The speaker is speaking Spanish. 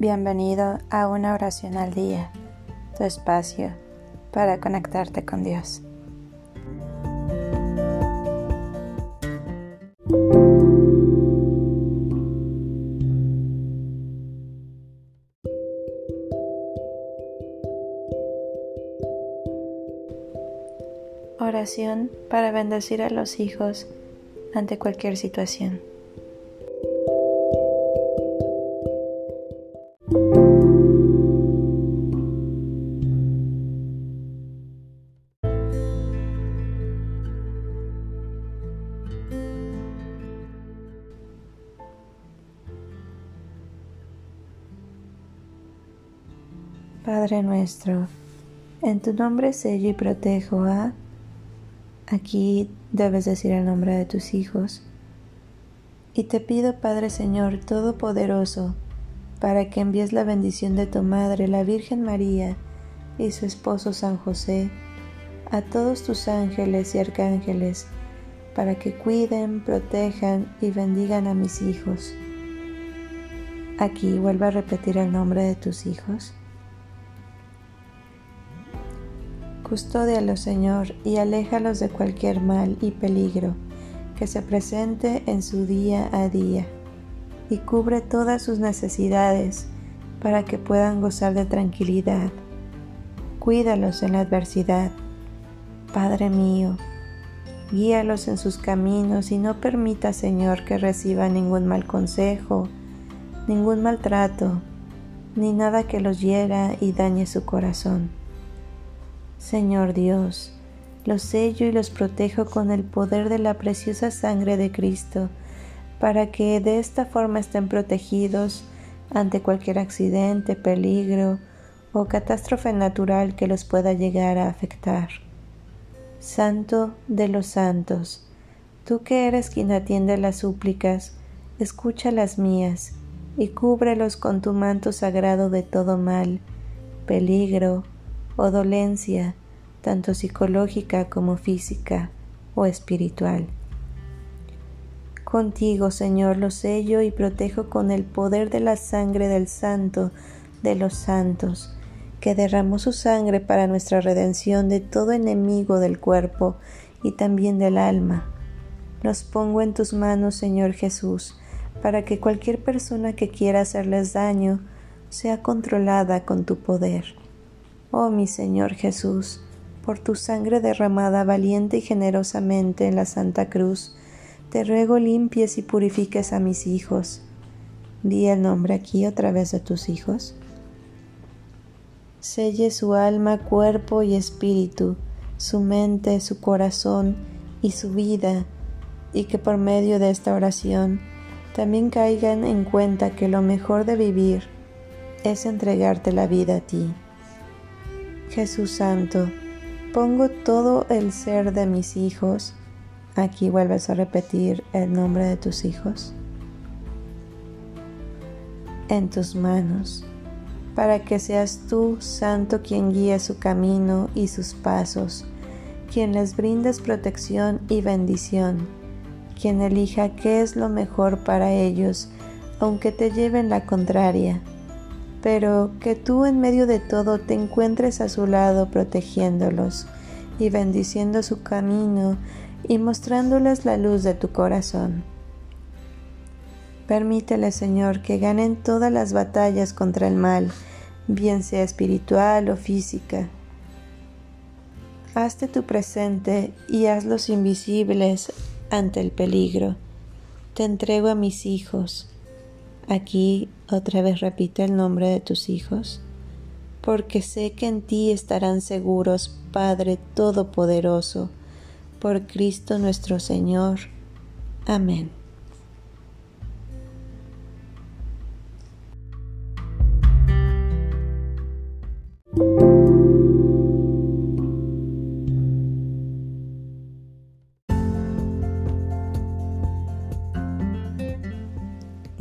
Bienvenido a una oración al día, tu espacio para conectarte con Dios. Oración para bendecir a los hijos ante cualquier situación. Padre nuestro, en tu nombre sello y protejo a... Aquí debes decir el nombre de tus hijos. Y te pido, Padre Señor Todopoderoso, para que envíes la bendición de tu Madre, la Virgen María, y su esposo San José, a todos tus ángeles y arcángeles, para que cuiden, protejan y bendigan a mis hijos. Aquí vuelvo a repetir el nombre de tus hijos. Custódialos, Señor, y aléjalos de cualquier mal y peligro que se presente en su día a día, y cubre todas sus necesidades para que puedan gozar de tranquilidad. Cuídalos en la adversidad. Padre mío, guíalos en sus caminos y no permita, Señor, que reciban ningún mal consejo, ningún maltrato, ni nada que los hiera y dañe su corazón. Señor Dios, los sello y los protejo con el poder de la preciosa sangre de Cristo, para que de esta forma estén protegidos ante cualquier accidente, peligro o catástrofe natural que los pueda llegar a afectar. Santo de los santos, tú que eres quien atiende las súplicas, escucha las mías y cúbrelos con tu manto sagrado de todo mal, peligro, o dolencia, tanto psicológica como física o espiritual. Contigo, Señor, lo sello y protejo con el poder de la sangre del Santo de los santos, que derramó su sangre para nuestra redención de todo enemigo del cuerpo y también del alma. Los pongo en tus manos, Señor Jesús, para que cualquier persona que quiera hacerles daño sea controlada con tu poder. Oh mi Señor Jesús, por tu sangre derramada valiente y generosamente en la Santa Cruz, te ruego limpies y purifiques a mis hijos. Di el nombre aquí a través de tus hijos. Selle su alma, cuerpo y espíritu, su mente, su corazón y su vida, y que por medio de esta oración también caigan en cuenta que lo mejor de vivir es entregarte la vida a ti. Jesús Santo, pongo todo el ser de mis hijos, aquí vuelves a repetir el nombre de tus hijos, en tus manos, para que seas tú, Santo, quien guíe su camino y sus pasos, quien les brindes protección y bendición, quien elija qué es lo mejor para ellos, aunque te lleven la contraria pero que tú en medio de todo te encuentres a su lado protegiéndolos y bendiciendo su camino y mostrándoles la luz de tu corazón. Permítele, Señor, que ganen todas las batallas contra el mal, bien sea espiritual o física. Hazte tu presente y hazlos invisibles ante el peligro. Te entrego a mis hijos Aquí otra vez repite el nombre de tus hijos, porque sé que en ti estarán seguros, Padre Todopoderoso, por Cristo nuestro Señor. Amén.